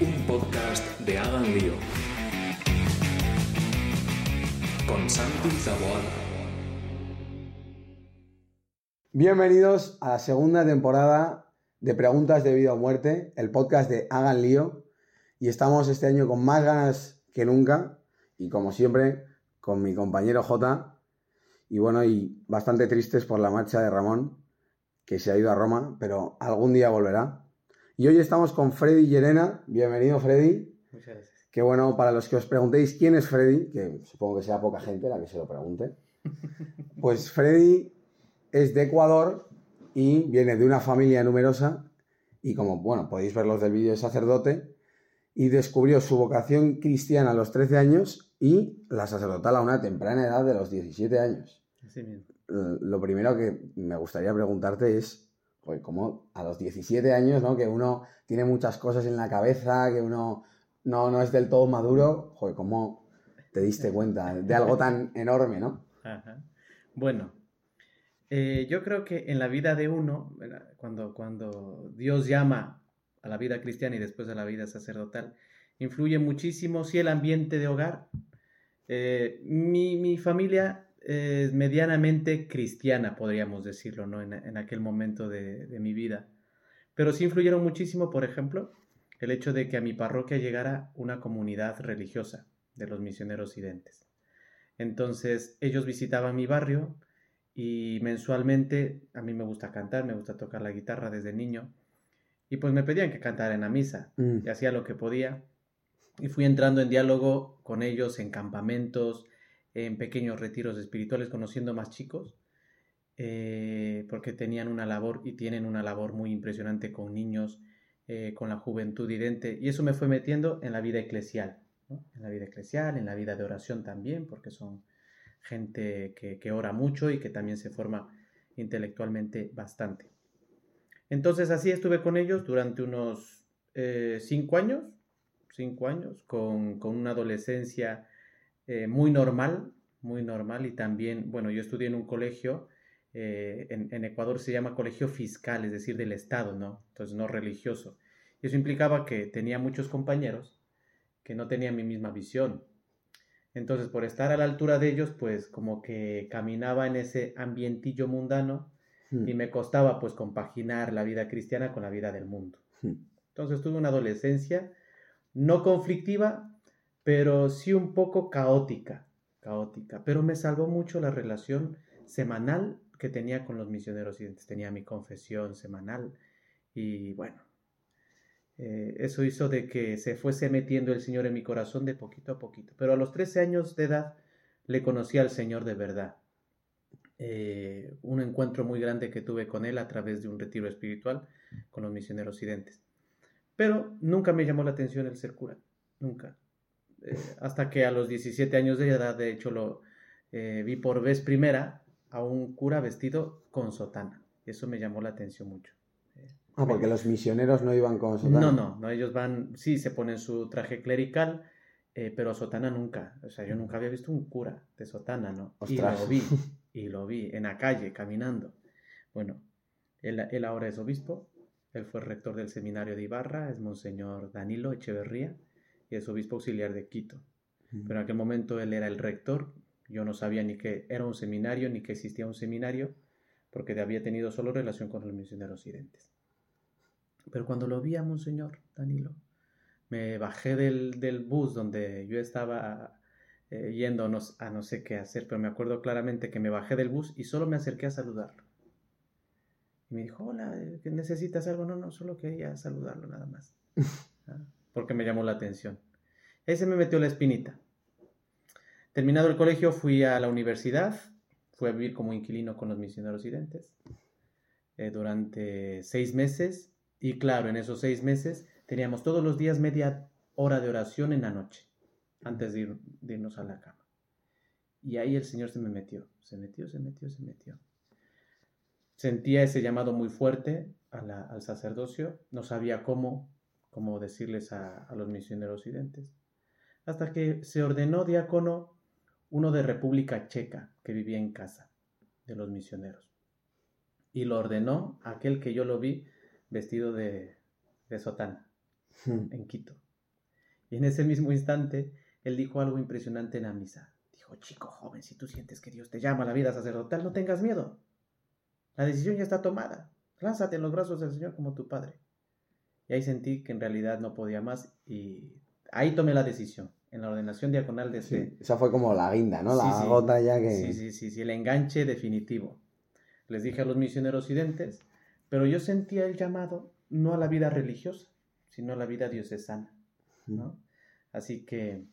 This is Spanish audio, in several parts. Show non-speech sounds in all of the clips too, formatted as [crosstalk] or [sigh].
Un podcast de Hagan Lío. Con Santi Zaboada. Bienvenidos a la segunda temporada de Preguntas de Vida o Muerte, el podcast de Hagan Lío. Y estamos este año con más ganas que nunca. Y como siempre, con mi compañero J. Y bueno, y bastante tristes por la marcha de Ramón, que se ha ido a Roma, pero algún día volverá. Y hoy estamos con Freddy Llerena. Bienvenido, Freddy. Muchas gracias. Que bueno, para los que os preguntéis quién es Freddy, que supongo que sea poca gente la que se lo pregunte, [laughs] pues Freddy es de Ecuador y viene de una familia numerosa y como, bueno, podéis ver los del vídeo de sacerdote, y descubrió su vocación cristiana a los 13 años y la sacerdotal a una temprana edad de los 17 años. Así mismo. Lo primero que me gustaría preguntarte es, pues como a los 17 años, ¿no? Que uno tiene muchas cosas en la cabeza, que uno no, no es del todo maduro, joder, ¿cómo te diste cuenta de algo tan enorme, ¿no? Bueno, eh, yo creo que en la vida de uno, cuando, cuando Dios llama a la vida cristiana y después a la vida sacerdotal, influye muchísimo, sí, el ambiente de hogar. Eh, mi, mi familia es medianamente cristiana, podríamos decirlo, ¿no? En, en aquel momento de, de, mi vida. Pero sí influyeron muchísimo, por ejemplo, el hecho de que a mi parroquia llegara una comunidad religiosa de los misioneros identes. Entonces, ellos visitaban mi barrio y mensualmente a mí me gusta cantar, me gusta tocar la guitarra desde niño. Y pues me pedían que cantara en la misa Mm. y hacía lo que podía. Y fui entrando en diálogo con ellos en campamentos, en pequeños retiros espirituales, conociendo más chicos, eh, porque tenían una labor y tienen una labor muy impresionante con niños, eh, con la juventud idente, y eso me fue metiendo en la vida eclesial, en la vida eclesial, en la vida de oración también, porque son gente que, que ora mucho y que también se forma intelectualmente bastante. Entonces así estuve con ellos durante unos eh, cinco años, cinco años, con, con una adolescencia eh, muy normal, muy normal y también, bueno, yo estudié en un colegio, eh, en, en, Ecuador se llama colegio fiscal, es decir, del Estado, ¿no? Entonces no religioso. Y eso implicaba que tenía muchos compañeros que no tenían mi misma visión. Entonces, por estar a la altura de ellos, pues como que caminaba en ese ambientillo mundano Hmm. y me costaba pues compaginar la vida cristiana con la vida del mundo. Hmm. Entonces tuve una adolescencia no conflictiva, pero sí un poco caótica, caótica, pero me salvó mucho la relación semanal que tenía con los misioneros y tenía mi confesión semanal y bueno, eh, eso hizo de que se fuese metiendo el Señor en mi corazón de poquito a poquito, pero a los 13 años de edad le conocí al Señor de verdad. Eh, un encuentro muy grande que tuve con él a través de un retiro espiritual con los misioneros occidentes. Pero nunca me llamó la atención el ser cura, nunca. Eh, hasta que a los 17 años de edad, de hecho, lo eh, vi por vez primera a un cura vestido con sotana. Eso me llamó la atención mucho. Ah, porque los misioneros no iban con sotana. No, no, no, ellos van, sí, se ponen su traje clerical, eh, pero sotana nunca. O sea, yo nunca había visto un cura de sotana, ¿no? Ostras. Y lo vi, [laughs] y lo vi en la calle, caminando. Bueno, él, él, ahora es obispo, él fue rector del seminario de Ibarra, es Monseñor Danilo Echeverría, y es obispo auxiliar de Quito. Mm. Pero en aquel momento él era el rector, yo no sabía ni que era un seminario, ni que existía un seminario, porque había tenido solo relación con los misioneros occidentes. Pero cuando lo vi a Monseñor Danilo, me bajé del, del bus donde yo estaba eh, yendo a no, a no, sé qué hacer, pero me acuerdo claramente que me bajé del bus y solo me acerqué a saludarlo. Y me dijo, hola, ¿necesitas algo? No, no, solo quería saludarlo nada más. ¿Ah? [laughs] Porque me llamó la atención. Ese me metió la espinita. Terminado el colegio fui a la universidad, fui a vivir como inquilino con los misioneros residentes eh, durante seis meses. Y claro, en esos seis meses teníamos todos los días media hora de oración en la noche, antes de, ir- de irnos a la cama. Y ahí el Señor se me metió, se metió, se metió, se metió. Sentía ese llamado muy fuerte al sacerdocio, no sabía cómo, cómo decirles a, a los misioneros residentes. Hasta que se ordenó diácono uno de República Checa que vivía en casa de los misioneros. Y lo ordenó aquel que yo lo vi vestido de, de sotana Hmm. en Quito. Y en ese mismo instante, él dijo algo impresionante en la misa. Dijo, chico joven, si tú sientes que Dios te llama a la vida sacerdotal, no tengas miedo. La decisión ya está tomada. Lánzate en los brazos del Señor como tu Padre. Y ahí sentí que en realidad no podía más y ahí tomé la decisión. En la ordenación diaconal de Sí, este, esa fue como la guinda, ¿no? La Sí, sí. gota ya que... Sí, sí, sí, sí, el enganche definitivo. Les dije a los misioneros residentes, pero yo sentía el llamado no a la vida religiosa, sino a la vida diocesana, ¿no? Así que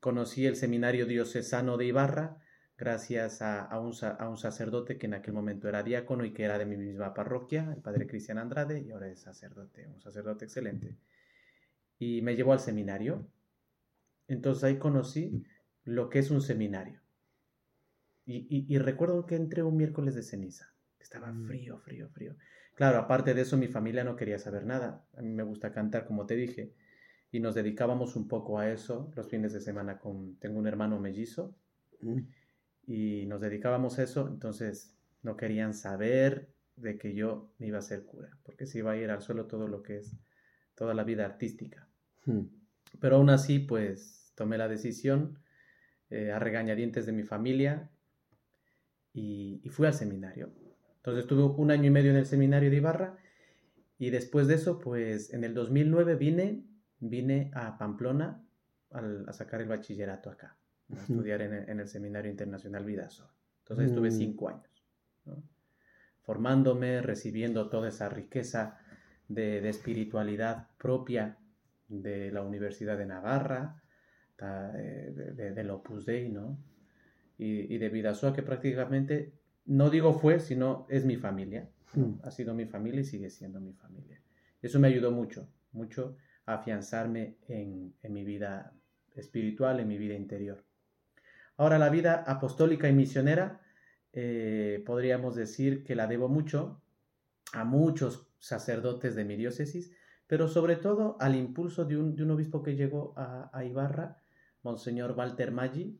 conocí el seminario diocesano de Ibarra gracias a, a un, a un sacerdote que en aquel momento era diácono y que era de mi misma parroquia, el padre Cristian Andrade, y ahora es sacerdote, un sacerdote excelente. Y me llevó al seminario. Entonces ahí conocí lo que es un seminario. Y, y- y recuerdo que entré un miércoles de ceniza. Estaba Mm. frío, frío, frío. Claro, aparte de eso, mi familia no quería saber nada. A mí me gusta cantar, como te dije, y nos dedicábamos un poco a eso los fines de semana con... Tengo un hermano mellizo Mm. Y nos dedicábamos a eso, entonces no querían saber de que yo me iba a ser cura, porque se iba a ir al suelo todo lo que es toda la vida artística. Hmm. Pero aún así, pues tomé la decisión eh, a regañadientes de mi familia y, y fui al seminario. Entonces estuve un año y medio en el seminario de Ibarra y después de eso, pues en el 2009 vine, vine a Pamplona al- a sacar el bachillerato acá, a Ujú. estudiar en el, en el Seminario Internacional Vidaso. Entonces estuve Mm. cinco años, ¿no? formándome, recibiendo toda esa riqueza de, de espiritualidad propia de la Universidad de Navarra, de, de- del Opus Dei, ¿no? Y, y de Vidasoa, que prácticamente, no digo fue, sino es mi familia. ¿no? Mm. Ha sido mi familia y sigue siendo mi familia. Eso me ayudó mucho, mucho a afianzarme en, en mi vida espiritual, en mi vida interior. Ahora, la vida apostólica y misionera, eh, podríamos decir que la debo mucho a muchos sacerdotes de mi diócesis, pero sobre todo al impulso de un, obispo que llegó a, Ibarra, Monseñor Walter Maggi,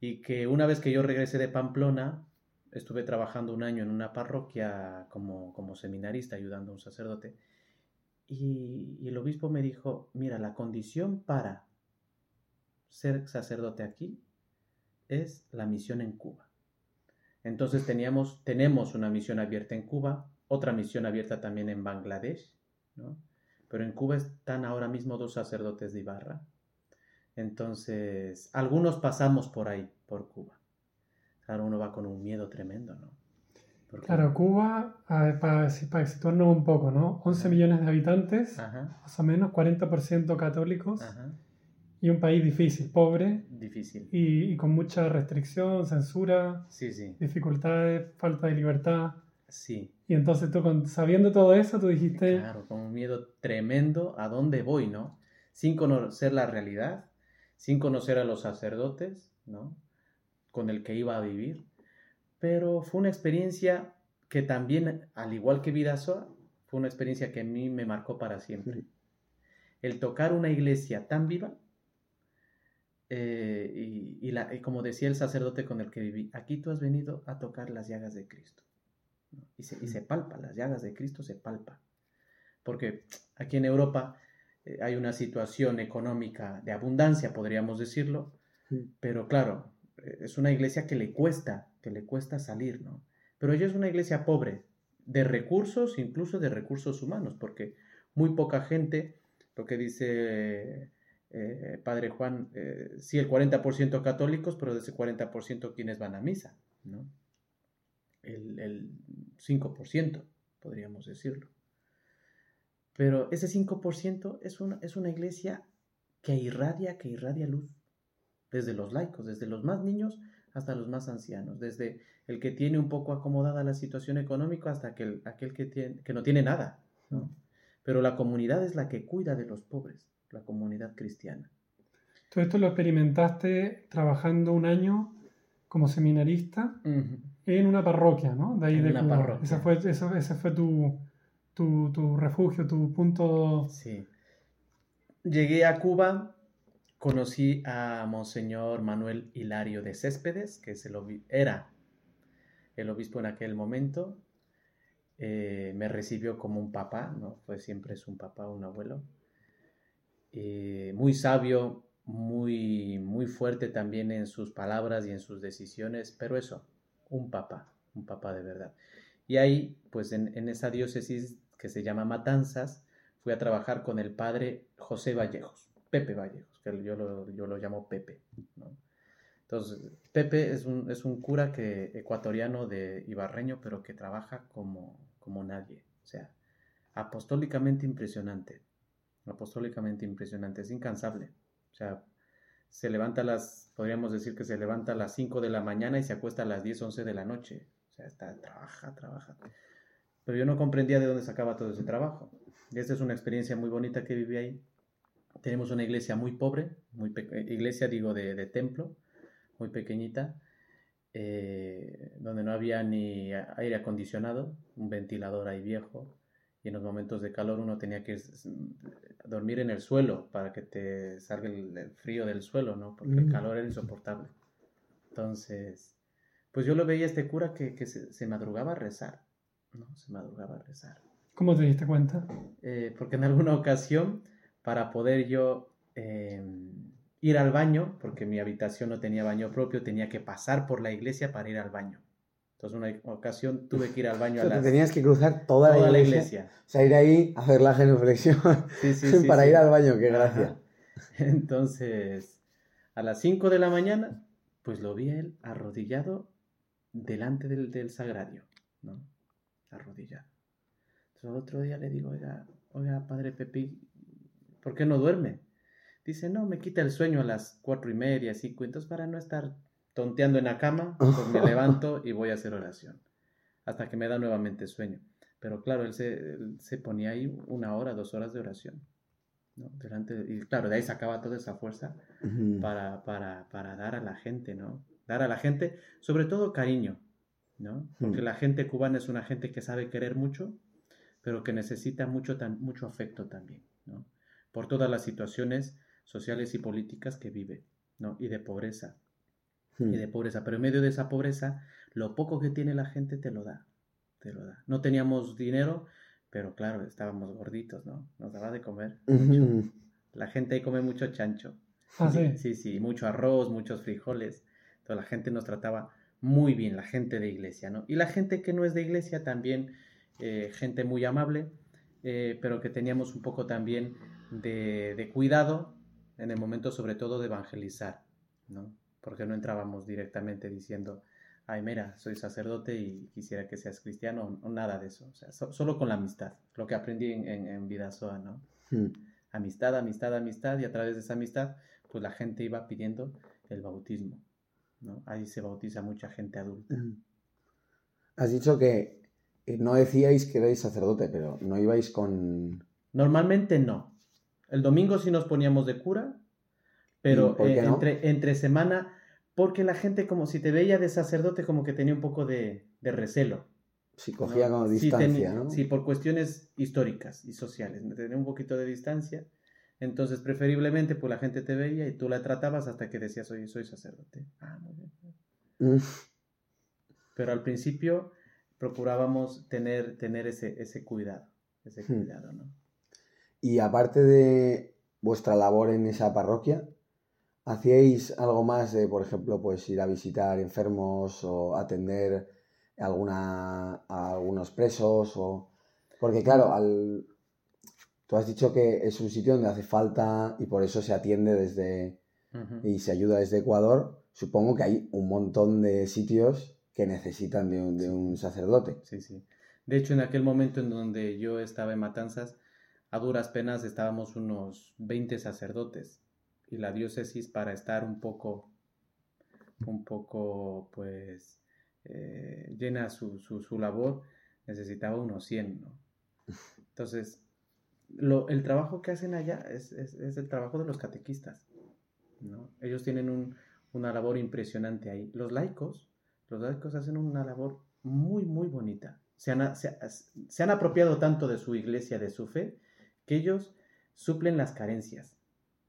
y que una vez que yo regresé de Pamplona, estuve trabajando un año en una parroquia como, seminarista, ayudando a un sacerdote, y el obispo me dijo, mira, la condición para ser sacerdote aquí es la misión en Cuba. Entonces teníamos, tenemos una misión abierta en Cuba, otra misión abierta también en Bangladesh, ¿no? Pero en Cuba están ahora mismo dos sacerdotes de Ibarra. Entonces, algunos pasamos por ahí, por Cuba. Claro, uno va con un miedo tremendo, ¿no? Porque- Claro, Cuba, ver, para, para situarnos un poco, ¿no? 11 millones de habitantes, Ajá, más o menos, 40% católicos, ajá, y un país difícil, pobre, difícil. y, y con mucha restricción, censura, Sí, sí, dificultades, falta de libertad. sí. Y entonces tú, sabiendo todo eso, tú dijiste, Claro, con un miedo tremendo a dónde voy, ¿no? Sin conocer la realidad, sin conocer a los sacerdotes, ¿no? Con el que iba a vivir. Pero fue una experiencia que también, al igual que Vidasoa, fue una experiencia que a mí me marcó para siempre. El tocar una iglesia tan viva, eh, y, y la- y como decía el sacerdote con el que viví, aquí tú has venido a tocar las llagas de Cristo. ¿no? Y se, y se palpa, las llagas de Cristo se palpa. Porque aquí en Europa eh, hay una situación económica de abundancia, podríamos decirlo, Sí. pero claro, eh, es una iglesia que le cuesta, que le cuesta salir, ¿no? Pero ella es una iglesia pobre, de recursos, incluso de recursos humanos, porque muy poca gente, lo que dice eh, Padre Juan, eh, sí, el 40% católicos, pero de ese 40% quienes van a misa, ¿no? El, el 5%, podríamos decirlo. Pero ese 5% es una, es una iglesia que irradia, que irradia luz. Desde los laicos, desde los más niños hasta los más ancianos, desde el que tiene un poco acomodada la situación económica hasta aquel, aquel que, tiene, que no tiene nada. ¿no? Pero la comunidad es la que cuida de los pobres, la comunidad cristiana. Todo esto lo experimentaste trabajando un año como seminarista en una parroquia, ¿no? De ahí En de una Cuba. parroquia. Ese fue, eso- ese fue tu, tu, tu refugio, tu punto. Sí. Llegué a Cuba, conocí a Monseñor Manuel Hilario de Céspedes, que es el era el obispo en aquel momento. Eh, me recibió como un papá, ¿no? Fue siempre es un papá, un abuelo. Eh, muy sabio, muy, muy fuerte también en sus palabras y en sus decisiones, pero eso, un papá, un papá de verdad. Y ahí, pues en, en esa diócesis que se llama Matanzas, fui a trabajar con el padre José Vallejos, Pepe Vallejos, que yo lo, yo lo llamo Pepe. Entonces, Pepe es un, es un cura que, ecuatoriano de Ibarreño, pero que trabaja como, como nadie. O sea, apostólicamente impresionante. Apostólicamente impresionante, es incansable. O sea, se levanta a las, podríamos decir que se levanta a las 5 de la mañana y se acuesta a las 10, 11 de la noche. O sea, está, trabaja, trabaja. Pero yo no comprendía de dónde sacaba todo ese trabajo. Esta es una experiencia muy bonita que viví ahí. Tenemos una iglesia muy pobre, muy iglesia digo de, de templo, muy pequeñita, eh, donde no había ni aire acondicionado, un ventilador ahí viejo, y en los momentos de calor uno tenía que dormir en el suelo para que te salga el, el frío del suelo, ¿no? Porque el Mm. calor era insoportable. Entonces, pues yo lo veía este cura que, que se, se madrugaba a rezar, ¿no? Se madrugaba a rezar. ¿Cómo te diste cuenta? Eh, porque en alguna ocasión, para poder yo eh, ir al baño, porque mi habitación no tenía baño propio, tenía que pasar por la iglesia para ir al baño. Entonces, una ocasión tuve que ir al baño O a te las- tenías que cruzar toda, toda la iglesia. O sea, ir ahí, hacer la genuflexión Sí, sí, [laughs] sí, para ir al baño, qué Ajá. gracia. [laughs] Entonces, a las 5 de la mañana, pues lo vi a él arrodillado delante del, del sagrario, ¿no? Arrodillado. Entonces, al otro día le digo, oiga, oiga, padre Pepi, ¿por qué no duerme? Dice, no, me quita el sueño a las cuatro y media, cinco, entonces para no estar tonteando en la cama, pues me [laughs] levanto y voy a hacer oración, hasta que me da nuevamente sueño. Pero claro, él se, él se ponía ahí una hora, dos horas de oración. ¿no? Delante de- y claro, de ahí sacaba toda esa fuerza para, para, para dar a la gente, ¿no? Dar a la gente, sobre todo cariño, ¿no? Porque Mm. la gente cubana es una gente que sabe querer mucho, pero que necesita mucho, tan, mucho afecto también, ¿no? Por todas las situaciones sociales y políticas que vive, ¿no? Y de pobreza, y de pobreza. Pero en medio de esa pobreza, lo poco que tiene la gente te lo da, te lo da. No teníamos dinero, pero claro, estábamos gorditos, ¿no? Nos daba de comer. Ujú. La gente ahí come mucho chancho. Ah, sí. Sí, sí, mucho arroz, muchos frijoles. Entonces la gente nos trataba muy bien, la gente de iglesia, ¿no? Y la gente que no es de iglesia también, eh, gente muy amable, eh, pero que teníamos un poco también de, de cuidado en el momento sobre todo de evangelizar, ¿no? Porque no entrábamos directamente diciendo, ay, mira, soy sacerdote y quisiera que seas cristiano, o nada de eso, o sea, so- solo con la amistad, lo que aprendí en, en, en Vidasoa, ¿no? Ujú. amistad, amistad, amistad, y a través de esa amistad, pues la gente iba pidiendo el bautismo, ¿no? Ahí se bautiza mucha gente adulta. Ujú. Has dicho que eh, no decíais que erais sacerdote, pero no ibais con... Normalmente no. El domingo sí nos poníamos de cura, pero ¿Y por qué eh, no? entre, entre semana, porque la gente como si te veía de sacerdote como que tenía un poco de, de recelo. Si cogía ¿no? como Sí, distancia, teni- ¿no? Sí, por cuestiones históricas y sociales, tenía un poquito de distancia. Entonces, preferiblemente, pues la gente te veía y tú la tratabas hasta que decías, oye, soy sacerdote. Ah, muy bien. Mm. Pero al principio procurábamos tener, tener ese, ese cuidado, ese Hmm. cuidado, ¿no? Y aparte de vuestra labor en esa parroquia, ¿hacíais algo más de, por ejemplo, pues ir a visitar enfermos o atender alguna, a algunos presos? O... Porque claro, al... tú has dicho que es un sitio donde hace falta y por eso se atiende desde y se ayuda desde Ecuador. Supongo que hay un montón de sitios que necesitan de un, de un sacerdote. Sí, sí. De hecho, en aquel momento en donde yo estaba en Matanzas, a duras penas estábamos unos 20 sacerdotes y la diócesis para estar un poco un poco, pues, eh, llena su, su, labor, necesitaba unos 100, ¿no? Entonces, lo, el trabajo que hacen allá es, es, es, el trabajo de los catequistas, ¿no? Ellos tienen un, una labor impresionante ahí. Los laicos, los laicos hacen una labor muy, muy bonita. Se han, se, se han apropiado tanto de su iglesia, de su fe, que ellos suplen las carencias.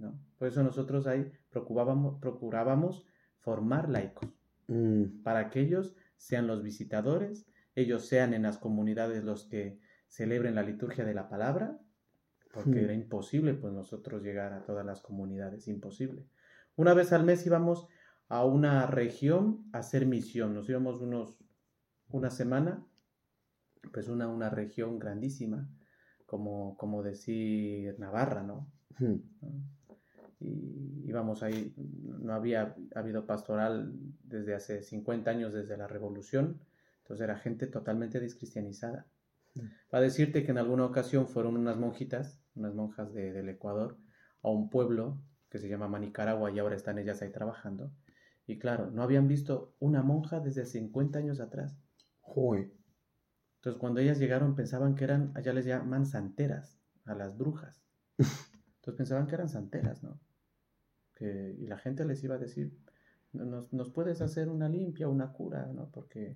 ¿No? Por eso nosotros ahí procurábamos, procurábamos formar laicos, mm. para que ellos sean los visitadores, ellos sean en las comunidades los que celebren la liturgia de la palabra, porque mm. era imposible pues nosotros llegar a todas las comunidades, imposible. Una vez al mes íbamos a una región a hacer misión, nos íbamos unos, una semana, pues una, una región grandísima, como, como decir Navarra, ¿no? Hmm. Y íbamos ahí, no había habido pastoral desde hace 50 años, desde la revolución, entonces era gente totalmente descristianizada. Hmm. Para decirte que en alguna ocasión fueron unas monjitas, unas monjas de, del Ecuador, a un pueblo que se llama Manicaragua y ahora están ellas ahí trabajando. Y claro, no habían visto una monja desde 50 años atrás. Joder. Entonces, cuando ellas llegaron, pensaban que eran, allá les llaman santeras, a las brujas. [laughs] Entonces pensaban que eran santeras, ¿no? Que, y la gente les iba a decir, nos, nos, puedes hacer una limpia, una cura, ¿no? Porque,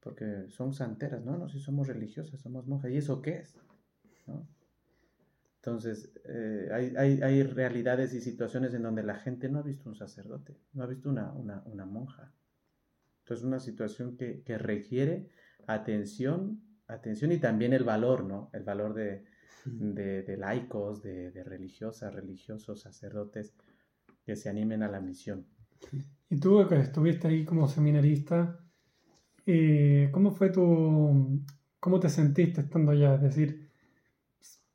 porque son santeras, ¿no? No, si somos religiosas, somos monjas. ¿Y eso qué es? ¿No? Entonces, eh, hay, hay, hay, realidades y situaciones en donde la gente no ha visto un sacerdote, no ha visto una, una, una monja. Entonces, una situación que, que requiere atención, atención y también el valor, ¿no? El valor de, de, laicos, de, religiosas, religiosos, sacerdotes que se animen a la misión. Y tú que estuviste ahí como seminarista, eh, ¿cómo fue tu, cómo te sentiste estando allá? Es decir,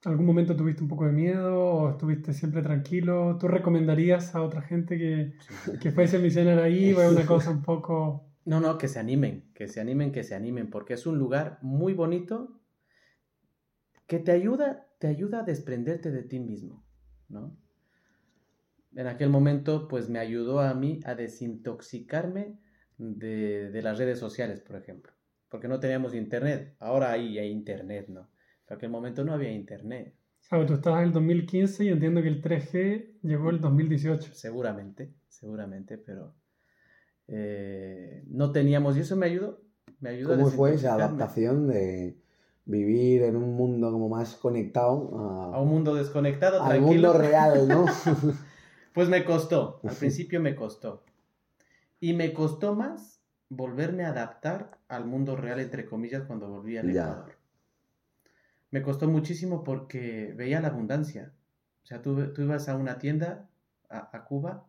¿algún momento tuviste un poco de miedo o estuviste siempre tranquilo? ¿Tú recomendarías a otra gente que, que fuese misionero ahí o es una cosa un poco no, no, que se animen, que se animen, que se animen, porque es un lugar muy bonito que te ayuda, te ayuda a desprenderte de ti mismo, ¿no? En aquel momento, pues me ayudó a mí a desintoxicarme de, las redes sociales, por ejemplo, porque no teníamos internet. Ahora hay, hay internet, ¿no? En aquel momento no había internet. Sabes, tú estabas en el 2015 y entiendo que el 3G llegó el 2018. Seguramente, seguramente, pero eh, no teníamos, y eso me ayudó. Me ayudó ¿Cómo fue esa adaptación de vivir en un mundo como más conectado a, a un mundo desconectado, al mundo real, ¿no? [laughs] pues me costó, al principio me costó. Y me costó más volverme a adaptar al mundo real, entre comillas, cuando volví al Ecuador. Me costó muchísimo porque veía la abundancia. O sea, tú, tú ibas a una tienda, a, a Cuba,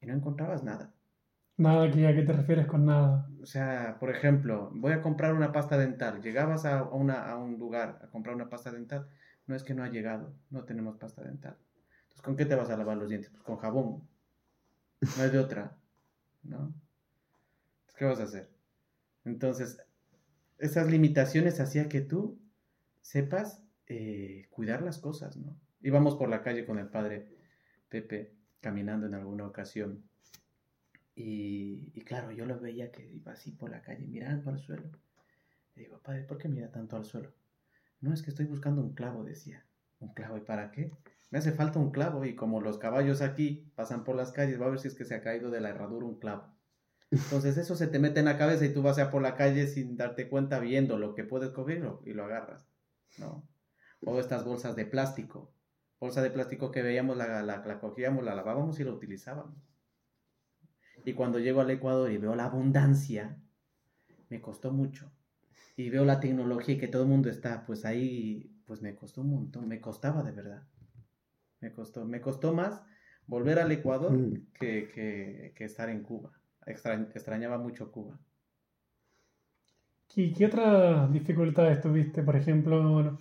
y no encontrabas nada. Nada, que ¿a qué te refieres con nada? O sea, por ejemplo, voy a comprar una pasta dental. Llegabas a, una, a un lugar a comprar una pasta dental. No es que no ha llegado, no tenemos pasta dental. Entonces, ¿con qué te vas a lavar los dientes? Pues con jabón. No hay de otra, ¿no? Entonces, ¿qué vas a hacer? Entonces, esas limitaciones hacía que tú sepas eh, cuidar las cosas, ¿no? Íbamos por la calle con el padre Pepe caminando en alguna ocasión y, claro, yo lo veía que iba así por la calle mirando al suelo. Le digo, padre, ¿por qué mira tanto al suelo? No, es que estoy buscando un clavo, decía. ¿Un clavo? ¿Y para qué? Me hace falta un clavo y como los caballos aquí pasan por las calles, va a ver si es que se ha caído de la herradura un clavo. Entonces eso se te mete en la cabeza y tú vas a por la calle sin darte cuenta viendo lo que puedes cogerlo y lo agarras, ¿no? O estas bolsas de plástico. Bolsa de plástico que veíamos, la, la, la cogíamos, la lavábamos y la utilizábamos. Y cuando llego al Ecuador y veo la abundancia, me costó mucho. Y veo la tecnología y que todo el mundo está, pues ahí, pues me costó un montón, me costaba de verdad. Me costó, me costó más volver al Ecuador mm. que, estar en Cuba. extrañaba mucho Cuba. ¿Y qué otras dificultades tuviste, por ejemplo,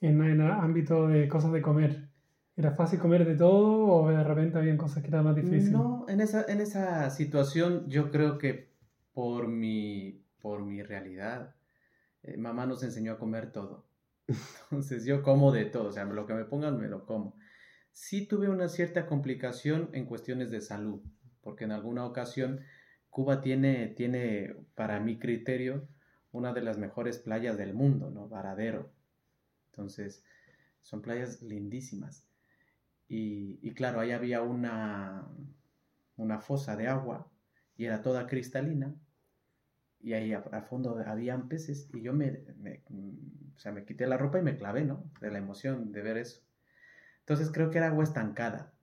en el ámbito de cosas de comer? ¿Era fácil comer de todo o de repente había cosas que eran más difíciles? No, en esa, en esa situación yo creo que por mi, por mi realidad, eh, mamá nos enseñó a comer todo. [laughs] Entonces yo como de todo, o sea, lo que me pongan me lo como. Sí tuve una cierta complicación en cuestiones de salud, porque en alguna ocasión Cuba tiene, tiene, para mi criterio, una de las mejores playas del mundo, ¿no? Varadero. Entonces, son playas lindísimas. Y, y claro, ahí había una, una fosa de agua y era toda cristalina. Y ahí a, a fondo habían peces y yo me, me, o sea, me quité la ropa y me clavé, ¿no? De la emoción de ver eso. Entonces creo que era agua estancada.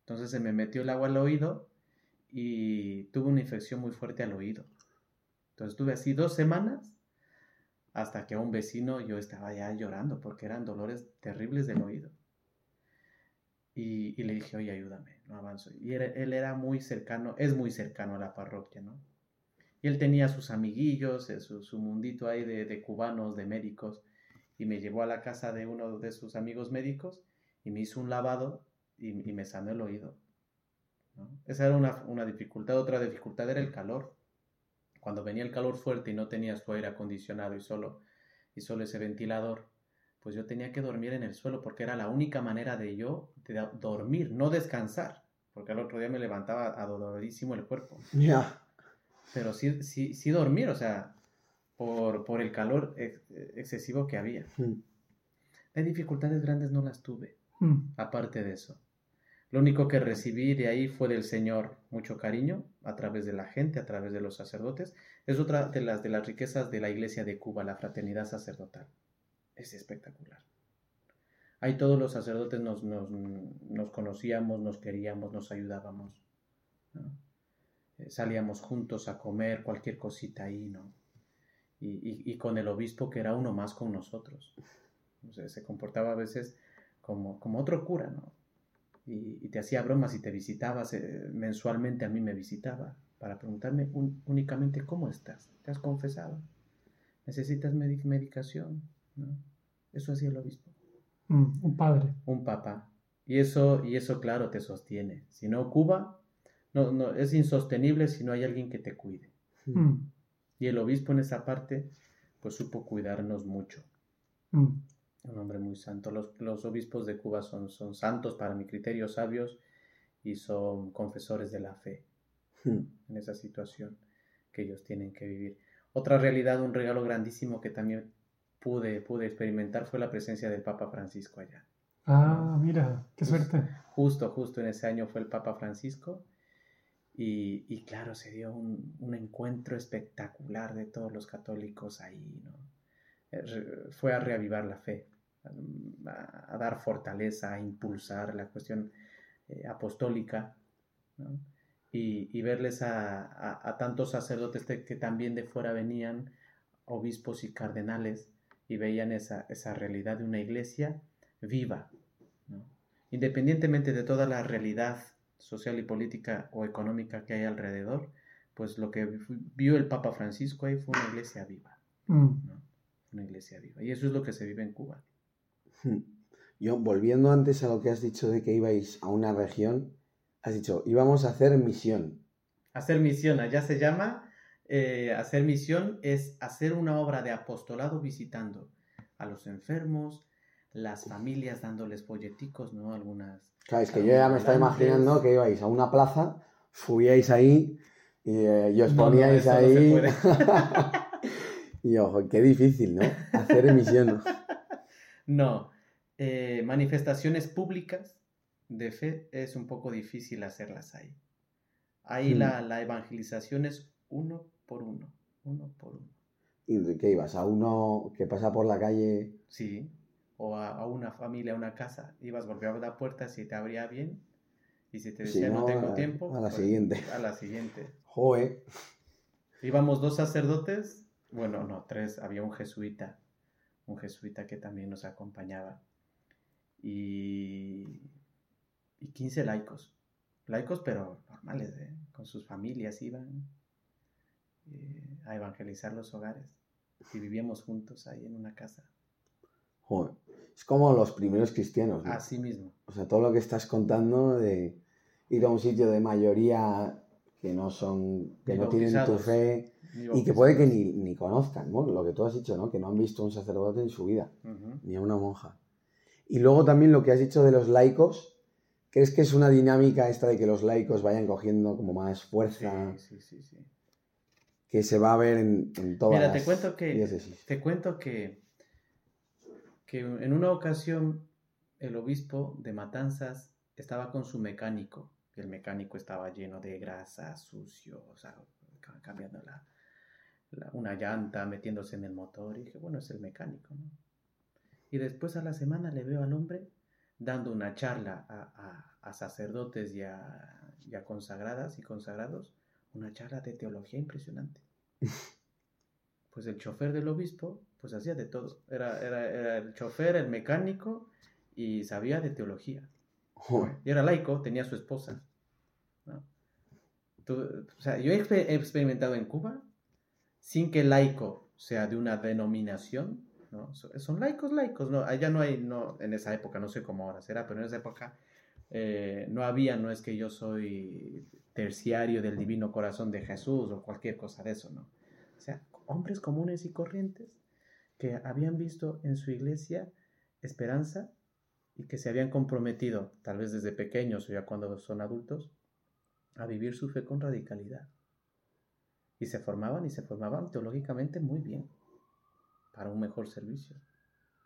Entonces se me metió el agua al oído y tuve una infección muy fuerte al oído. Entonces estuve así dos semanas hasta que a un vecino yo estaba ya llorando porque eran dolores terribles del oído. Y, le dije, oye, ayúdame, no avanzo. Y él era muy cercano, es muy cercano a la parroquia, ¿no? Y él tenía sus amiguillos, eh, su, su mundito ahí de cubanos, de médicos, y me llevó a la casa de uno de sus amigos médicos y me hizo un lavado y, y me sanó el oído. ¿no? Esa era una, una dificultad. Otra dificultad era el calor. Cuando venía el calor fuerte y no tenías tu aire acondicionado y solo, y solo ese ventilador, pues yo tenía que dormir en el suelo porque era la única manera de yo de dormir, no descansar, porque al otro día me levantaba adoloridísimo el cuerpo Ya. pero sí, sí, sí dormir, o sea, por, por el calor ex- excesivo que había. Mm. Las dificultades grandes no las tuve, Mm. aparte de eso. Lo único que recibí de ahí fue del Señor mucho cariño a través de la gente, a través de los sacerdotes. Es otra de las, de las riquezas de la iglesia de Cuba, la fraternidad sacerdotal. Es espectacular. Ahí todos los sacerdotes nos, nos, nos conocíamos, nos queríamos, nos ayudábamos. Eh, salíamos juntos a comer cualquier cosita ahí, ¿no? Y, y- y con el obispo que era uno más con nosotros. Se comportaba a veces como, como otro cura, ¿no? Y, y te hacía bromas y te visitaba, se- mensualmente a mí me visitaba para preguntarme un- únicamente cómo estás, te has confesado, necesitas medi- medicación, ¿no? Eso hacía el obispo Mm. Un padre. un papa. Y eso, y eso claro, te sostiene. Si no, Cuba no, no, es insostenible si no hay alguien que te cuide. Mm. Y el obispo en esa parte, pues supo cuidarnos mucho. Mm. Un hombre muy santo. Los, los obispos de Cuba son, son santos, para mi criterio, sabios, y son confesores de la fe Mm. en esa situación que ellos tienen que vivir. Otra realidad, un regalo grandísimo que también pude, pude experimentar fue la presencia del Papa Francisco allá. Ah, mira, qué suerte. justo, justo en ese año fue el Papa Francisco y, y claro, se dio un, un encuentro espectacular de todos los católicos ahí, ¿no? Eh, re- Fue a reavivar la fe, a, a dar fortaleza, a impulsar la cuestión eh, apostólica, ¿no? Y, y verles a, a- tantos sacerdotes que también de fuera venían, obispos y cardenales, y veían esa, esa realidad de una iglesia viva, ¿no? independientemente de toda la realidad social y política o económica que hay alrededor, pues lo que vi- vio el Papa Francisco ahí fue una iglesia viva, Mm. ¿no? Una iglesia viva. Y eso es lo que se vive en Cuba. [laughs] Yo, volviendo antes a lo que has dicho de que ibais a una región, has dicho, íbamos a hacer misión. Hacer misión, allá se llama, eh, hacer misión es hacer una obra de apostolado visitando a los enfermos, las familias dándoles folleticos, ¿no? Algunas... Claro, es que yo ya me estaba imaginando que ibais a una plaza, subíais ahí y, eh, y os no, poníais no ahí. [laughs] y ojo, qué difícil, ¿no? Hacer misión. [laughs] No, eh, manifestaciones públicas de fe es un poco difícil hacerlas ahí. Ahí Hmm. la, la evangelización es uno por uno, uno por uno. ¿Y de qué ibas? ¿A uno que pasa por la calle? Sí, o a, a una familia, a una casa, ibas, golpeabas la puerta, si te abría bien, y si te Si decía no, no, tengo a- tiempo, a la pues, siguiente. A la siguiente. Joe. Íbamos dos sacerdotes, bueno, no, tres, había un jesuita, un jesuita que también nos acompañaba. Y, y 15 laicos, laicos pero normales, ¿eh? con sus familias iban eh, a evangelizar los hogares y vivíamos juntos ahí en una casa. Joder. Es como los primeros cristianos, ¿no? Así mismo. O sea, todo lo que estás contando de ir a un sitio de mayoría que no son, que no tienen tu fe y que puede que ni, ni conozcan, ¿no? Lo que tú has dicho, ¿no? Que no han visto un sacerdote en su vida, ni a una monja. Y luego también lo que has dicho de los laicos, ¿Crees que es una dinámica esta de que los laicos vayan cogiendo como más fuerza? Sí, sí, sí, sí. Que se va a ver en, en todas Mira, te las cuento que te cuento que que en una ocasión el obispo de Matanzas estaba con su mecánico el mecánico estaba lleno de grasa, sucio, o sea, ca- cambiando la, la- una llanta, metiéndose en el motor y dije, bueno, es el mecánico, ¿no? Y después a la semana le veo al hombre dando una charla a, a- a sacerdotes y a, y a consagradas y consagrados, una charla de teología impresionante. [laughs] Pues el chofer del obispo, pues hacía de todo. Era, era, era el chofer, el mecánico y sabía de teología. Y era laico, tenía su esposa. ¿no? Tú- o sea, yo he experimentado en Cuba sin que laico sea de una denominación. ¿no? So- Son laicos, laicos. ¿no? Allá no hay, no, en esa época, no sé cómo ahora será, pero en esa época eh, no había, no es que yo soy terciario del divino corazón de Jesús o cualquier cosa de eso, ¿no? O sea, hombres comunes y corrientes que habían visto en su iglesia esperanza y que se habían comprometido, tal vez desde pequeños o ya cuando son adultos, a vivir su fe con radicalidad. Y se formaban y se formaban teológicamente muy bien para un mejor servicio.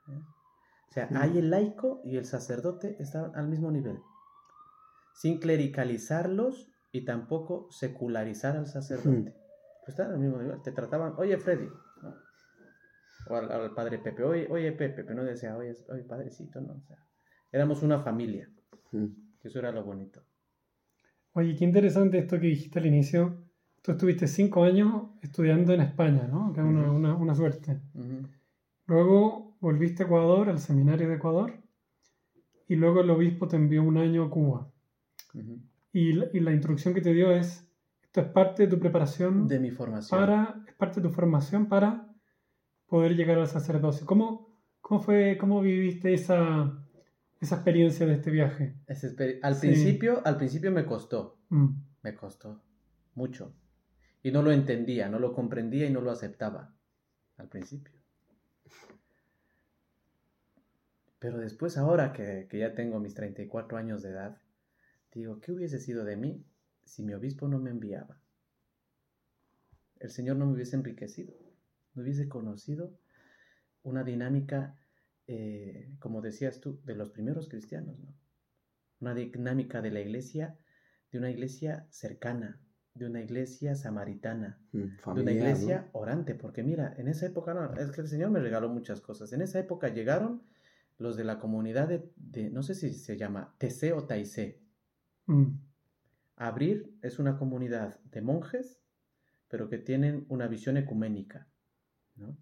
¿eh? O sea, Mm. hay el laico y el sacerdote están al mismo nivel, sin clericalizarlos y tampoco secularizar al sacerdote. Pues están al mismo nivel. Te trataban, oye Freddy, ¿no? o al, al padre Pepe, oye, oye Pepe, pero no decía, oye, oye padrecito, no. O sea, éramos una familia, Mm. que eso era lo bonito. Oye, qué interesante esto que dijiste al inicio. Tú estuviste cinco años estudiando en España, ¿no? Que es una, una- una suerte. Luego volviste a Ecuador, al seminario de Ecuador, y luego el obispo te envió un año a Cuba. Ujú. Y, la- y la instrucción que te dio es, esto es parte de tu preparación De mi formación. para, es parte de tu formación para poder llegar al sacerdocio. ¿Cómo, cómo fue, cómo viviste esa, esa experiencia de este viaje? Al, Sí. principio, al principio me costó, Mm, me costó mucho. Y no lo entendía, no lo comprendía y no lo aceptaba al principio. Pero después, ahora que, que ya tengo mis 34 años de edad, digo, ¿qué hubiese sido de mí si mi obispo no me enviaba? El Señor no me hubiese enriquecido, no hubiese conocido una dinámica, eh, como decías tú, de los primeros cristianos, ¿no? Una dinámica de la iglesia, de una iglesia cercana, de una iglesia samaritana, Mm, de una iglesia orante, porque mira, en esa época, no, es que el Señor me regaló muchas cosas. En esa época llegaron los de la comunidad de, de- no sé si se llama TC o Taizé. mm, Abrir es una comunidad de monjes, pero que tienen una visión ecuménica, ¿no?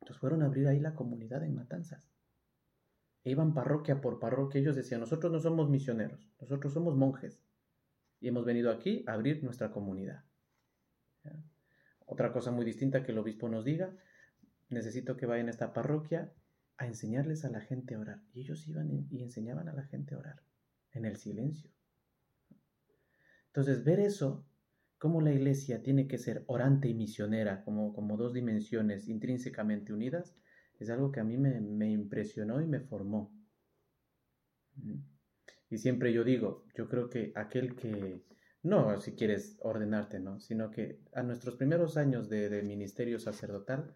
Entonces fueron a abrir ahí la comunidad en Matanzas. E iban parroquia por parroquia. Ellos decían, nosotros no somos misioneros, nosotros somos monjes. Y hemos venido aquí a abrir nuestra comunidad. Otra cosa muy distinta que el obispo nos diga, necesito que vayan a esta parroquia a enseñarles a la gente a orar. Y ellos iban y enseñaban a la gente a orar, en el silencio. Entonces, ver eso, cómo la iglesia tiene que ser orante y misionera, como, como dos dimensiones intrínsecamente unidas, es algo que a mí me, me impresionó y me formó. Mm. Y siempre yo digo, yo creo que aquel que, no si quieres ordenarte, ¿no? Sino que a nuestros primeros años de, ministerio sacerdotal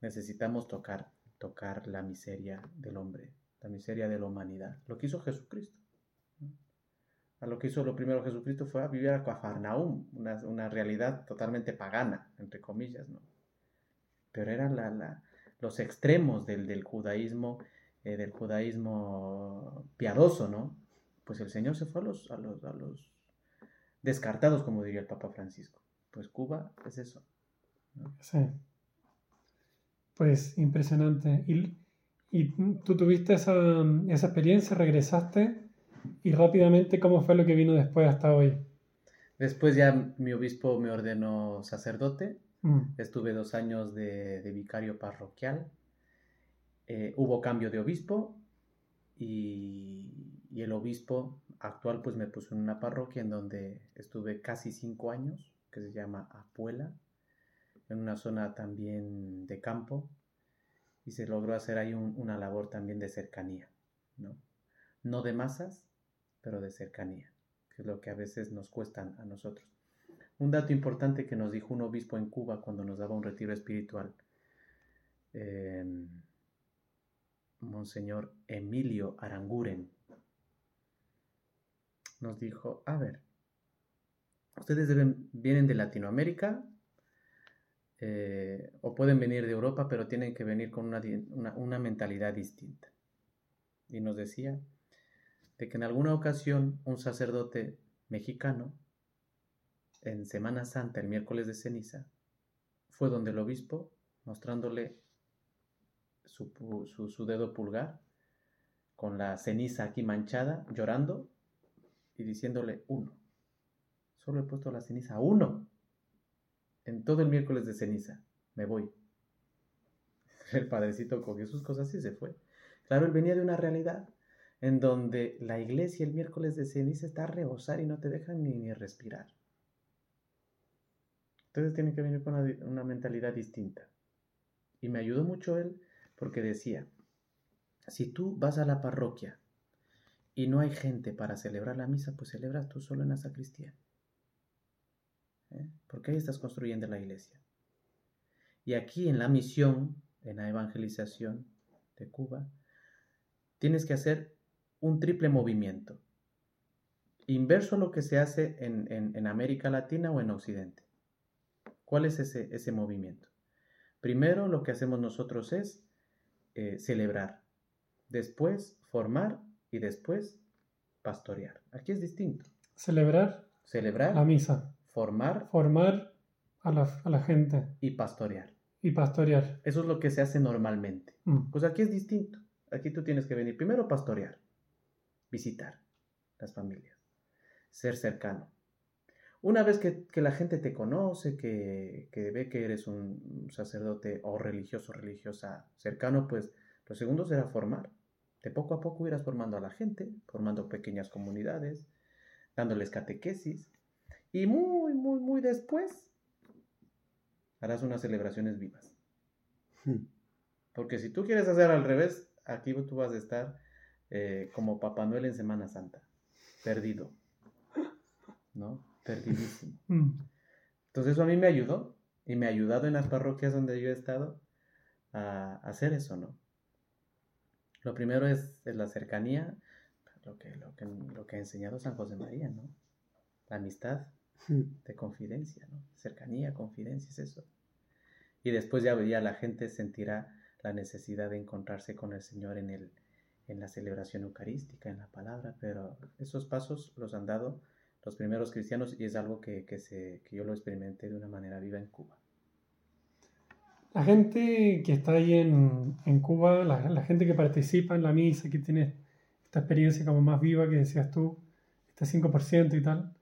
necesitamos tocar, tocar la miseria del hombre, la miseria de la humanidad, lo que hizo Jesucristo. A lo que hizo lo primero Jesucristo fue a vivir a Cafarnaum, una, una realidad totalmente pagana, entre comillas, ¿no? Pero eran la, la, los extremos del, del judaísmo, eh, del judaísmo piadoso, ¿no? Pues el Señor se fue a los, a los, a los descartados, como diría el Papa Francisco. Pues Cuba es eso. sí. Pues impresionante. Y, y tú tuviste esa, esa experiencia, regresaste y rápidamente, ¿cómo fue lo que vino después hasta hoy? Después ya mi obispo me ordenó sacerdote, Mm, estuve dos años de, de vicario parroquial, Eh, hubo cambio de obispo y, y el obispo actual pues me puso en una parroquia en donde estuve casi cinco años, que se llama Apuela, en una zona también de campo y se logró hacer ahí un- una labor también de cercanía, ¿no? No de masas, pero de cercanía, que es lo que a veces nos cuesta a nosotros. Un dato importante que nos dijo un obispo en Cuba cuando nos daba un retiro espiritual, eh, Monseñor Emilio Aranguren, nos dijo, a ver, ustedes vienen de Latinoamérica eh, o pueden venir de Europa, pero tienen que venir con una, una- mentalidad distinta. Y nos decía de que en alguna ocasión un sacerdote mexicano, en Semana Santa, el miércoles de ceniza, fue donde el obispo, mostrándole su- su dedo pulgar, con la ceniza aquí manchada, llorando y diciéndole uno. Solo he puesto la ceniza uno. En todo el miércoles de ceniza. Me voy. [laughs] El padrecito cogió sus cosas y se fue. Claro, él venía de una realidad en donde la iglesia el miércoles de ceniza está a rebosar y no te dejan ni, ni respirar. Entonces tienen que venir con una, una mentalidad distinta. Y me ayudó mucho él porque decía, si tú vas a la parroquia y no hay gente para celebrar la misa, pues celebras tú solo en la sacristía. ¿Eh? Porque ahí estás construyendo la iglesia. Y aquí en la misión, en la evangelización de Cuba, tienes que hacer un triple movimiento. Inverso a lo que se hace en, en- América Latina o en Occidente. ¿Cuál es ese, ese movimiento? Primero lo que hacemos nosotros es eh, celebrar, después formar y después pastorear. Aquí es distinto. Celebrar Celebrar, la misa, formar formar a la, a la gente y pastorear. y pastorear. Eso es lo que se hace normalmente. Mm. Pues aquí es distinto. Aquí tú tienes que venir primero pastorear, visitar las familias, ser cercano. Una vez que, que la gente te conoce, que, que ve que eres un sacerdote o religioso religiosa cercano, pues lo segundo será formar. De poco a poco irás formando a la gente, formando pequeñas comunidades, dándoles catequesis. Y muy, muy, muy después harás unas celebraciones vivas. Hmm. Porque si tú quieres hacer al revés, aquí tú vas a estar eh, como Papá Noel en Semana Santa, perdido, ¿no? Perdidísimo. [laughs] Mm. Entonces eso a mí me ayudó y me ha ayudado en las parroquias donde yo he estado a hacer eso, ¿no? Lo primero es, es la cercanía, lo que, lo, que, lo que ha enseñado San José María, ¿no? La amistad de confidencia, ¿no? Cercanía, confidencia, es eso. Y después ya, ya la gente sentirá la necesidad de encontrarse con el Señor en, el, en la celebración eucarística, en la palabra, pero esos pasos los han dado los primeros cristianos y es algo que, que, se, que yo lo experimenté de una manera viva en Cuba. La gente que está ahí en, en Cuba, la, la gente que participa en la misa, que tiene esta experiencia como más viva que decías tú, este 5% y tal,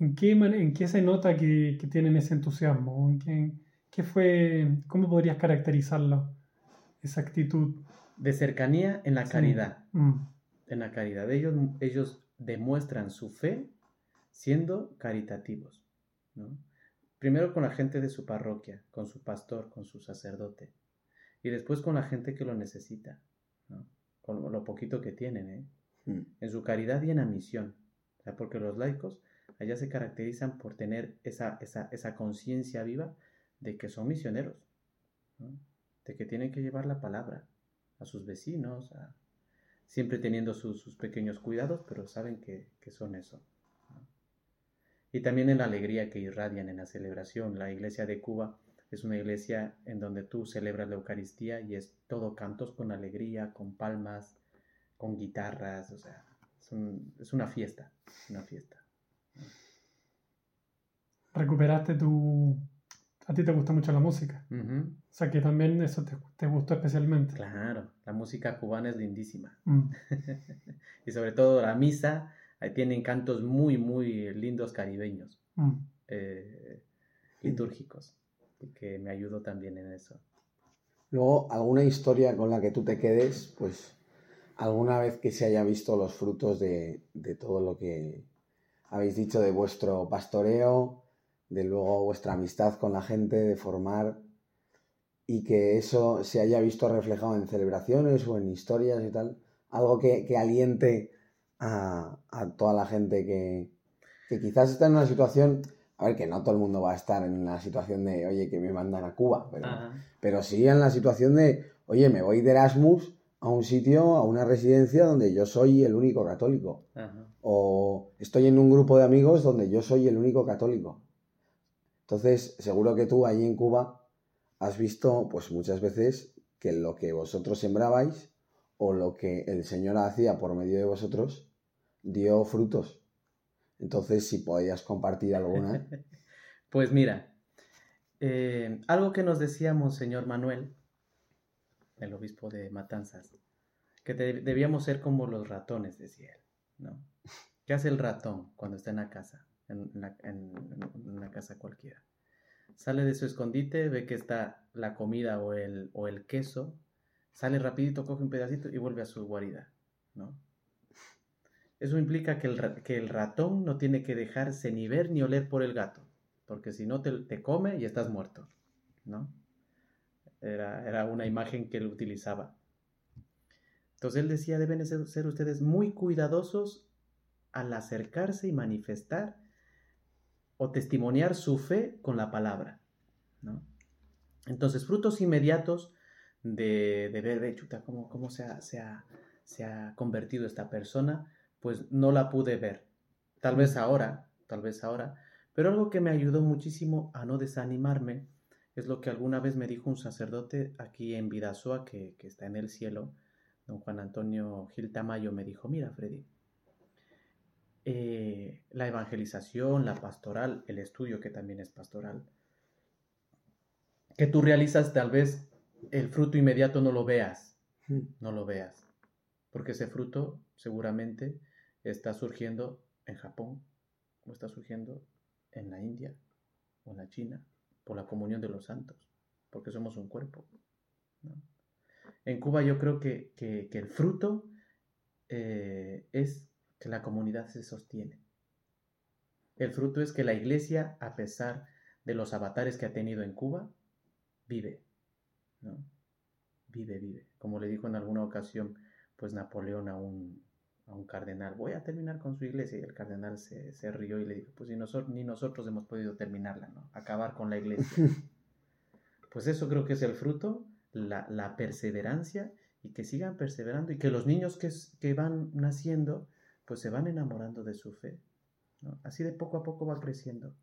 ¿en qué, en qué se nota que, que tienen ese entusiasmo? ¿En qué, qué fue, ¿Cómo podrías caracterizarlo? Esa actitud. De cercanía en la Sí. caridad, Mm, en la caridad. Ellos, ellos demuestran su fe siendo caritativos, ¿no? Primero con la gente de su parroquia, con su pastor, con su sacerdote, y después con la gente que lo necesita, ¿no? Con lo poquito que tienen, ¿eh? Hmm. En su caridad y en la misión, o sea, porque los laicos allá se caracterizan por tener esa, esa, esa conciencia viva de que son misioneros, ¿no? de que tienen que llevar la palabra a sus vecinos, a- siempre teniendo sus, sus pequeños cuidados, pero saben que, que son eso. Y también en la alegría que irradian en la celebración. La iglesia de Cuba es una iglesia en donde tú celebras la Eucaristía y es todo cantos con alegría, con palmas, con guitarras, o sea, es, un- es una fiesta, una fiesta. recuperaste tu... A ti te gusta mucho la música. Ujú, O sea que también eso te, te gustó especialmente. Claro, la música cubana es lindísima. Mm. [laughs] y sobre todo la misa, ahí tienen cantos muy, muy lindos caribeños, Mm. eh, litúrgicos, y que me ayudó también en eso. Luego, alguna historia con la que tú te quedes, pues alguna vez que se haya visto los frutos de, de todo lo que habéis dicho de vuestro pastoreo, de luego vuestra amistad con la gente, de formar, y que eso se haya visto reflejado en celebraciones o en historias y tal, algo que, que aliente a, a toda la gente que, que quizás está en una situación, a ver, que no todo el mundo va a estar en la situación de, oye, que me mandan a Cuba, pero, Ajá. pero sí en la situación de, oye, me voy de Erasmus a un sitio, a una residencia donde yo soy el único católico. Ajá. O estoy en un grupo de amigos donde yo soy el único católico. Entonces, seguro que tú allí en Cuba has visto, pues muchas veces, que lo que vosotros sembrabais o lo que el Señor hacía por medio de vosotros dio frutos. Entonces, si podías compartir alguna. [laughs] Pues mira, eh, algo que nos decía Monseñor Manuel, el obispo de Matanzas, que de- debíamos ser como los ratones, decía él, ¿no? [laughs] ¿Qué hace el ratón cuando está en la casa, en, la- en- en una casa cualquiera? Sale de su escondite, ve que está la comida o el, o el queso, sale rapidito, coge un pedacito y vuelve a su guarida, ¿no? Eso implica que el, que el ratón no tiene que dejarse ni ver ni oler por el gato, porque si no te, te come y estás muerto, ¿no? Era, era una imagen que él utilizaba. Entonces él decía, deben ser, ser ustedes muy cuidadosos al acercarse y manifestar o testimoniar su fe con la palabra, ¿no? Entonces, frutos inmediatos de, de ver, ve, chuta, cómo, cómo se, ha, se, ha, se ha convertido esta persona, pues no la pude ver. Tal vez ahora, tal vez ahora, pero algo que me ayudó muchísimo a no desanimarme es lo que alguna vez me dijo un sacerdote aquí en Vidasoa, que, que está en el cielo, don Juan Antonio Gil Tamayo, me dijo, mira, Freddy, eh, la evangelización, la pastoral, el estudio que también es pastoral, que tú realizas tal vez el fruto inmediato no lo veas, no lo veas, porque ese fruto seguramente está surgiendo en Japón o está surgiendo en la India o en la China por la comunión de los santos, porque somos un cuerpo. En Cuba yo creo que, que- el fruto eh, es que la comunidad se sostiene. El fruto es que la iglesia, a pesar de los avatares que ha tenido en Cuba, vive. Vive, vive. Como le dijo en alguna ocasión, pues Napoleón a un, a un cardenal, voy a terminar con su iglesia. Y el cardenal se, se rió y le dijo, pues ni, noso- ni nosotros hemos podido terminarla, ¿no? Acabar con la iglesia. [laughs] pues eso creo que es el fruto, la, la perseverancia y que sigan perseverando y que los niños que, que van naciendo, pues se van enamorando de su fe. ¿no? Así de poco a poco va creciendo.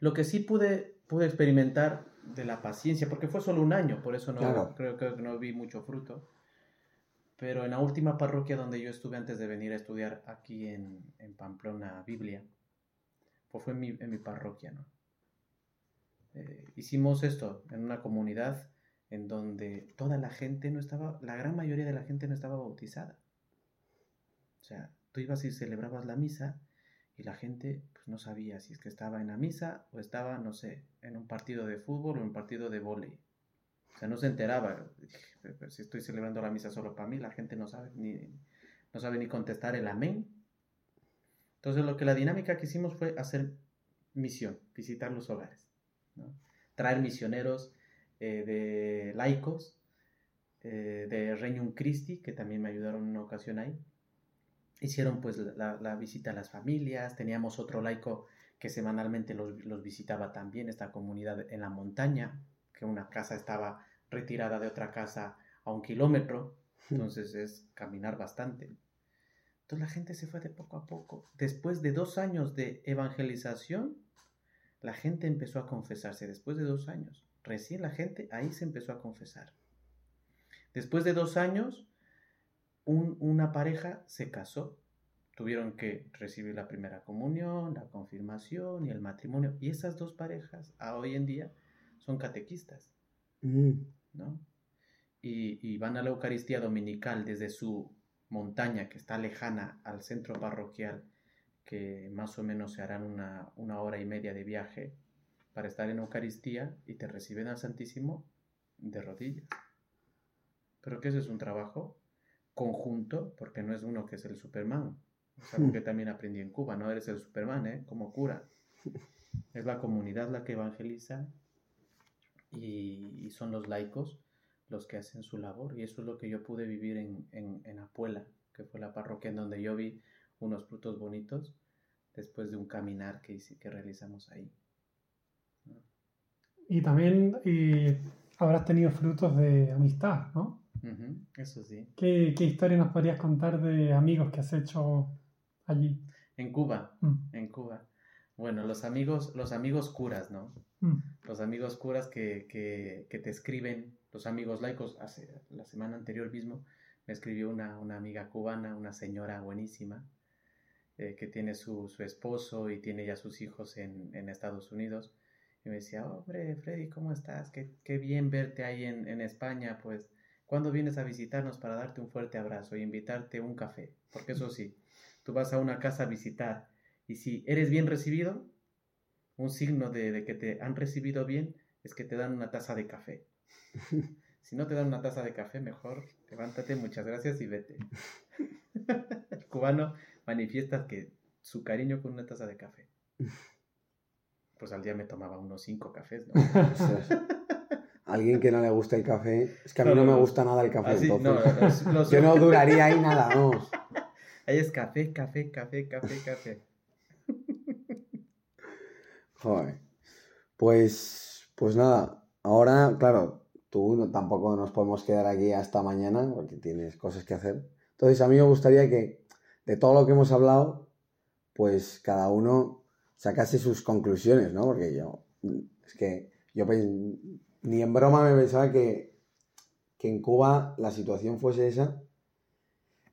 Lo que sí pude, pude experimentar de la paciencia, porque fue solo un año, por eso no Claro. creo, creo que no vi mucho fruto. Pero en la última parroquia donde yo estuve antes de venir a estudiar aquí en, en Pamplona Biblia, pues fue en mi, en mi parroquia, ¿no? Eh, hicimos esto en una comunidad en donde toda la gente no estaba, la gran mayoría de la gente no estaba bautizada. O sea, tú ibas y celebrabas la misa y la gente pues, no sabía si es que estaba en la misa o estaba, no sé, en un partido de fútbol o en un partido de vóley. O sea, no se enteraba. "Pero- si estoy celebrando la misa solo para mí, la gente no sabe ni, no sabe ni contestar el amén. Entonces, lo que la dinámica que hicimos fue hacer misión, visitar los hogares, traer misioneros eh, de laicos, eh, de Regnum Christi, que también me ayudaron en una ocasión ahí. Hicieron pues la, la visita a las familias, teníamos otro laico que semanalmente los, los visitaba también, esta comunidad en la montaña, que una casa estaba retirada de otra casa a un kilómetro, entonces es caminar bastante. Entonces la gente se fue de poco a poco. Después de dos años de evangelización, la gente empezó a confesarse. Después de dos años, recién la gente ahí se empezó a confesar. Después de dos años, un- una pareja se casó. Tuvieron que recibir la primera comunión, la confirmación y el matrimonio. Y esas dos parejas, a hoy en día, son catequistas. Mm, ¿no? Y, van a la Eucaristía Dominical desde su montaña que está lejana al centro parroquial, que más o menos se harán una, una hora y media de viaje para estar en Eucaristía y te reciben al Santísimo de rodillas. Pero que eso es un trabajo conjunto, porque no es uno que es el Superman. Es algo que también aprendí en Cuba, no eres el Superman, ¿eh? Como cura. Es la comunidad la que evangeliza y, y son los laicos los que hacen su labor. Y eso es lo que yo pude vivir en, en, en Apuela, que fue la parroquia en donde yo vi unos frutos bonitos después de un caminar que, que realizamos ahí. Y también y habrás tenido frutos de amistad, ¿no? Eso sí. ¿Qué, qué historia nos podrías contar de amigos que has hecho allí? En Cuba, Mm, en Cuba. Bueno, los amigos, los amigos curas, ¿no? Mm, Los amigos curas que, que, te escriben, los amigos laicos, hace la semana anterior mismo me escribió una, una amiga cubana, una señora buenísima, eh, que tiene su, su esposo y tiene ya sus hijos en, en Estados Unidos. Y me decía, hombre, Freddy, ¿cómo estás? Qué, qué bien verte ahí en, en España, pues, ¿cuándo vienes a visitarnos para darte un fuerte abrazo y invitarte un café? Porque eso sí, tú vas a una casa a visitar y si eres bien recibido, un signo de, de que te han recibido bien es que te dan una taza de café. [laughs] Si no te dan una taza de café, mejor levántate, muchas gracias y vete. [laughs] El cubano manifiesta que su cariño con una taza de café. Pues al día me tomaba unos cinco cafés, ¿no? [laughs] Alguien que no le gusta el café. Es que a mí No, no, no, me gusta nada el café. Así, no, entonces. los- los- Yo no duraría ahí nada, vamos. Ahí es café, café, café, café, café. Joder. Pues, pues nada, ahora, claro, tú no- tampoco nos podemos quedar aquí hasta mañana porque tienes cosas que hacer. Entonces, a mí me gustaría que de todo lo que hemos hablado, pues cada uno sacase sus conclusiones, ¿no? Porque yo, es que yo ni en broma me pensaba que, que en Cuba la situación fuese esa.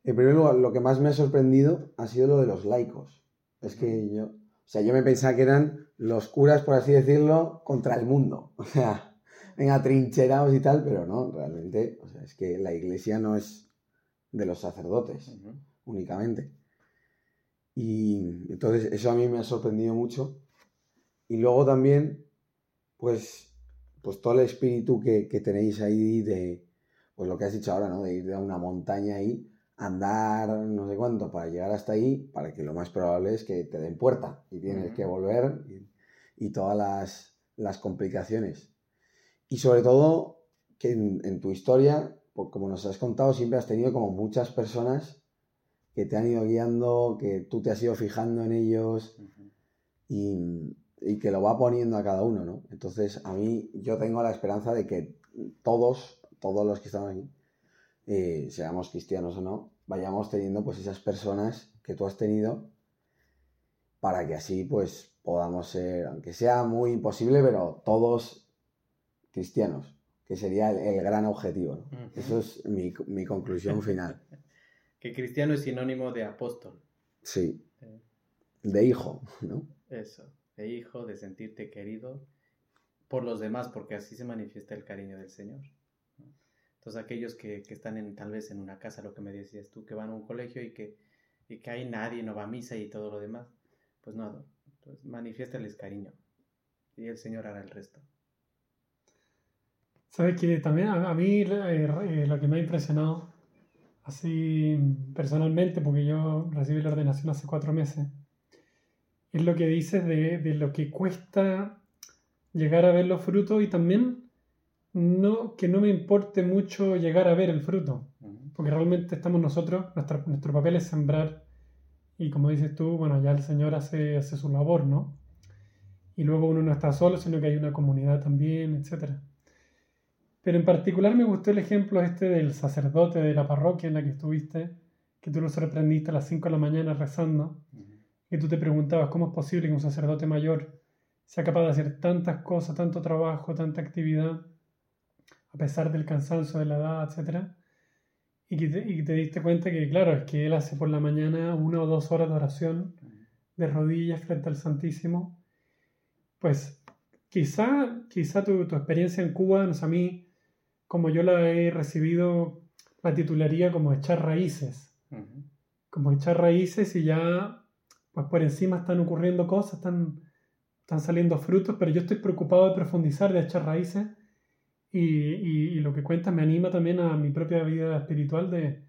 En primer lugar, lo que más me ha sorprendido ha sido lo de los laicos. Es que yo, o sea, yo me pensaba que eran los curas, por así decirlo, contra el mundo. [laughs] O sea, venga, trincherados y tal, pero no, realmente, o sea, es que la iglesia no es de los sacerdotes únicamente. Y entonces eso a mí me ha sorprendido mucho. Y luego también, pues, pues todo el espíritu que, que tenéis ahí de, pues lo que has dicho ahora, ¿no? De ir a una montaña ahí, andar no sé cuánto para llegar hasta ahí, para que lo más probable es que te den puerta y tienes Ujú. que volver y, y todas las, las complicaciones. Y sobre todo que en, en tu historia, por como nos has contado, siempre has tenido como muchas personas que te han ido guiando, que tú te has ido fijando en ellos Ujú. y, y que lo va poniendo a cada uno, ¿no? Entonces, a mí, yo tengo la esperanza de que todos, todos los que estamos aquí, eh, seamos cristianos o no, vayamos teniendo pues esas personas que tú has tenido para que así pues podamos ser, aunque sea muy imposible, pero todos cristianos, que sería el, el gran objetivo. Eso es mi, mi conclusión final. [laughs] Que cristiano es sinónimo de apóstol. Sí, Eh, de hijo, ¿no? Eso, de hijo, de sentirte querido por los demás, porque así se manifiesta el cariño del Señor. Entonces aquellos que, que están en, tal vez en una casa, lo que me decías tú, que van a un colegio y que, y que hay nadie, no va a misa y todo lo demás, pues no, pues manifiéstales cariño y el Señor hará el resto. Sabes que también a, a mí eh, eh, lo que me ha impresionado, así personalmente, porque yo recibí la ordenación hace cuatro meses, es lo que dices de, de lo que cuesta llegar a ver los frutos y también no, que no me importe mucho llegar a ver el fruto, porque realmente estamos nosotros, nuestra- nuestro papel es sembrar y como dices tú, bueno, ya el Señor hace, hace su labor, ¿no? Y luego uno no está solo, sino que hay una comunidad también, etcétera. Pero en particular me gustó el ejemplo este del sacerdote de la parroquia en la que estuviste, que tú lo sorprendiste a las 5 de la mañana rezando, y tú te preguntabas cómo es posible que un sacerdote mayor sea capaz de hacer tantas cosas, tanto trabajo, tanta actividad, a pesar del cansancio de la edad, etc. Y que te, y te diste cuenta que, claro, es que él hace por la mañana una o dos horas de oración de rodillas frente al Santísimo. Pues quizá, quizá tu, tu experiencia en Cuba, no sé, a mí, como yo la he recibido, la titularía como echar raíces como echar raíces y ya pues por encima están ocurriendo cosas, están, están saliendo frutos, pero yo estoy preocupado de profundizar, de echar raíces y, y- lo que cuentas me anima también a mi propia vida espiritual de,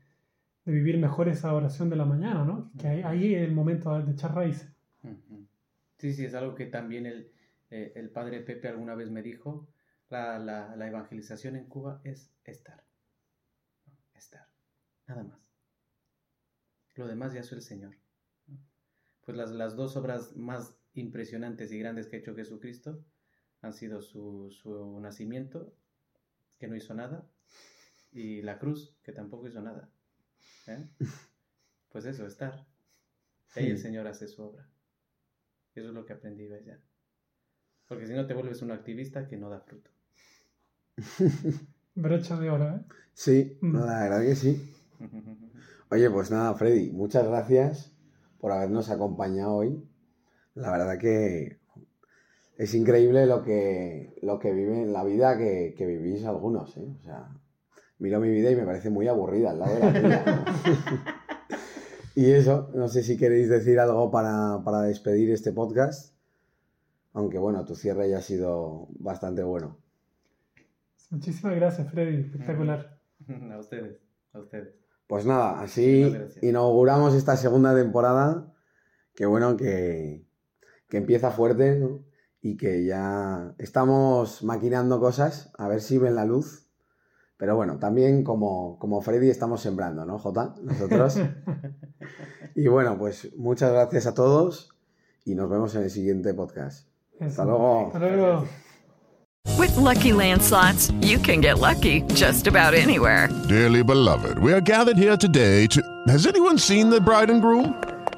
de vivir mejor esa oración de la mañana, ¿no? Que ahí, ahí es el momento de echar. Ujú. Sí, sí, es algo que también el, eh, el padre Pepe alguna vez me dijo, la, la- la evangelización en Cuba es estar. Estar. Nada más. lo demás ya es el Señor. Pues las, las dos obras más impresionantes y grandes que ha hecho Jesucristo han sido su, su nacimiento, que no hizo nada, y la cruz, que tampoco hizo nada. ¿eh? [laughs] Pues eso, estar. Ahí el Señor hace su obra. Eso es lo que aprendí ya. Porque si no te vuelves un activista que no da fruto. [laughs] Brecha de oro, ¿eh? Sí, Mm. no, la verdad que sí. [laughs] Oye, pues nada, Freddy, muchas gracias por habernos acompañado hoy. La verdad que es increíble lo que, lo que vive la vida que, que vivís algunos, ¿eh? O sea, miro mi vida y me parece muy aburrida al lado de la tuya. [laughs] y eso, no sé si queréis decir algo para, para despedir este podcast. Aunque bueno, tu cierre ya ha sido bastante bueno. Muchísimas gracias, Freddy. Espectacular. [laughs] a ustedes, a ustedes. Pues nada, así inauguramos esta segunda temporada. Que bueno, que, que empieza fuerte, ¿no? Y que ya estamos maquinando cosas, a ver si ven la luz. Pero bueno, también como, como Freddy estamos sembrando, ¿no, Jota? Nosotros. [laughs] y bueno, pues muchas gracias a todos y nos vemos en el siguiente podcast. Hasta luego. Hasta luego. With Lucky Land slots, you can get lucky just about anywhere. Dearly beloved, we are gathered here today to. Has anyone seen the bride and groom?